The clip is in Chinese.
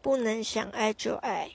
不能想爱就爱